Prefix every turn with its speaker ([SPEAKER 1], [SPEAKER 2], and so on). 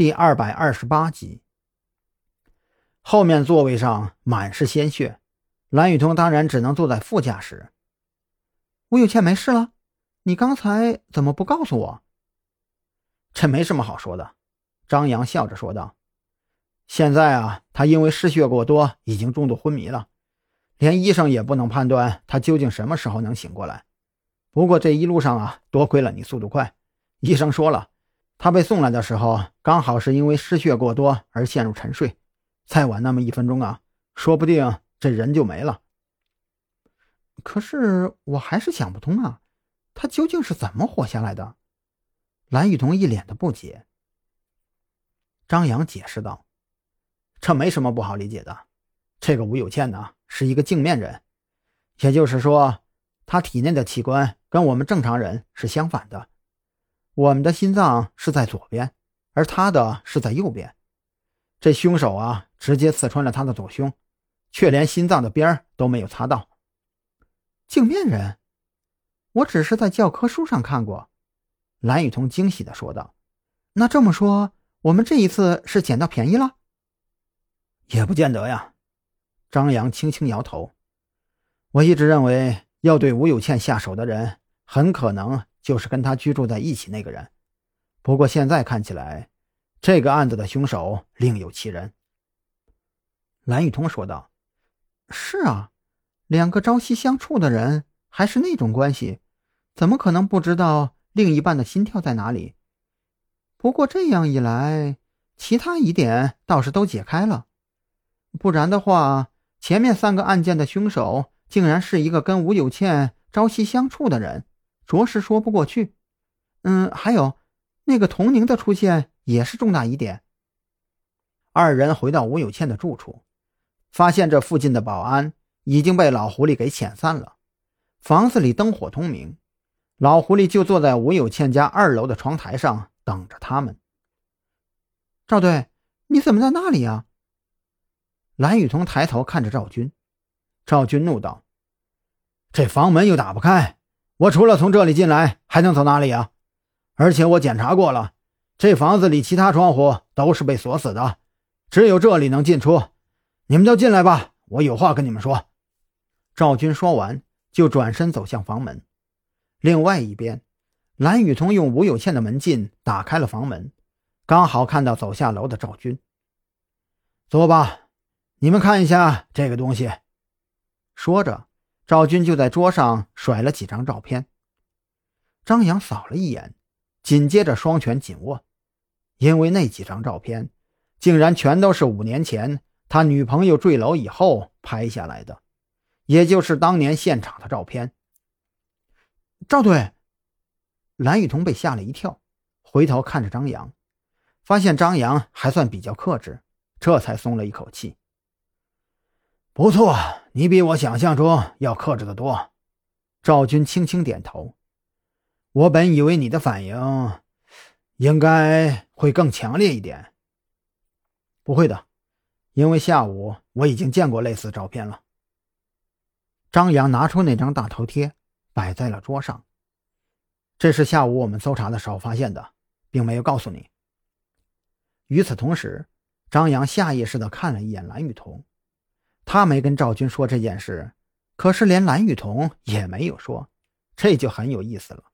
[SPEAKER 1] 第二百二十八集。后面座位上满是鲜血，蓝雨桐当然只能坐在副驾驶。
[SPEAKER 2] 吴有倩没事了，你刚才怎么不告诉我？
[SPEAKER 1] 这没什么好说的。张扬笑着说道：“现在啊，他因为失血过多，已经重度昏迷了，连医生也不能判断他究竟什么时候能醒过来。不过这一路上啊，多亏了你速度快。医生说了，他被送来的时候，刚好是因为失血过多而陷入沉睡。再晚那么一分钟啊，说不定这人就没了。
[SPEAKER 2] 可是我还是想不通啊，他究竟是怎么活下来的？”蓝雨桐一脸的不解。
[SPEAKER 1] 张扬解释道：“这没什么不好理解的。这个吴有倩呢，是一个镜面人，也就是说，他体内的器官跟我们正常人是相反的。我们的心脏是在左边，而他的是在右边。这凶手啊，直接刺穿了他的左胸，却连心脏的边儿都没有擦到。
[SPEAKER 2] 镜面人，我只是在教科书上看过。”蓝雨桐惊喜的说道：“那这么说？”我们这一次是捡到便宜了，
[SPEAKER 1] 也不见得呀。张扬轻轻摇头。我一直认为，要对吴有倩下手的人，很可能就是跟他居住在一起那个人。不过现在看起来，这个案子的凶手另有其人。
[SPEAKER 2] 蓝雨桐说道：“是啊，两个朝夕相处的人，还是那种关系，怎么可能不知道另一半的心跳在哪里？”不过这样一来，其他疑点倒是都解开了。不然的话，前面三个案件的凶手竟然是一个跟吴有倩朝夕相处的人，着实说不过去。嗯，还有那个童宁的出现也是重大疑点。
[SPEAKER 1] 二人回到吴有倩的住处，发现这附近的保安已经被老狐狸给遣散了，房子里灯火通明，老狐狸就坐在吴有倩家二楼的窗台上。等着他们。
[SPEAKER 2] 赵队，你怎么在那里呀？
[SPEAKER 1] 蓝雨桐抬头看着赵军，赵军怒道：“这房门又打不开，我除了从这里进来，还能走哪里啊？而且我检查过了，这房子里其他窗户都是被锁死的，只有这里能进出。你们都进来吧，我有话跟你们说。”赵军说完，就转身走向房门。另外一边。蓝雨桐用吴有倩的门禁打开了房门，刚好看到走下楼的赵军。坐吧，你们看一下这个东西。说着，赵军就在桌上甩了几张照片。张扬扫了一眼，紧接着双拳紧握，因为那几张照片竟然全都是五年前他女朋友坠楼以后拍下来的，也就是当年现场的照片。
[SPEAKER 2] 赵队。
[SPEAKER 1] 蓝雨桐被吓了一跳，回头看着张扬，发现张扬还算比较克制，这才松了一口气。不错，你比我想象中要克制的多。赵军轻轻点头。我本以为你的反应应该会更强烈一点。不会的，因为下午我已经见过类似照片了。张扬拿出那张大头贴，摆在了桌上。这是下午我们搜查的时候发现的，并没有告诉你。与此同时，张扬下意识地看了一眼蓝雨桐，他没跟赵军说这件事，可是连蓝雨桐也没有说，这就很有意思了。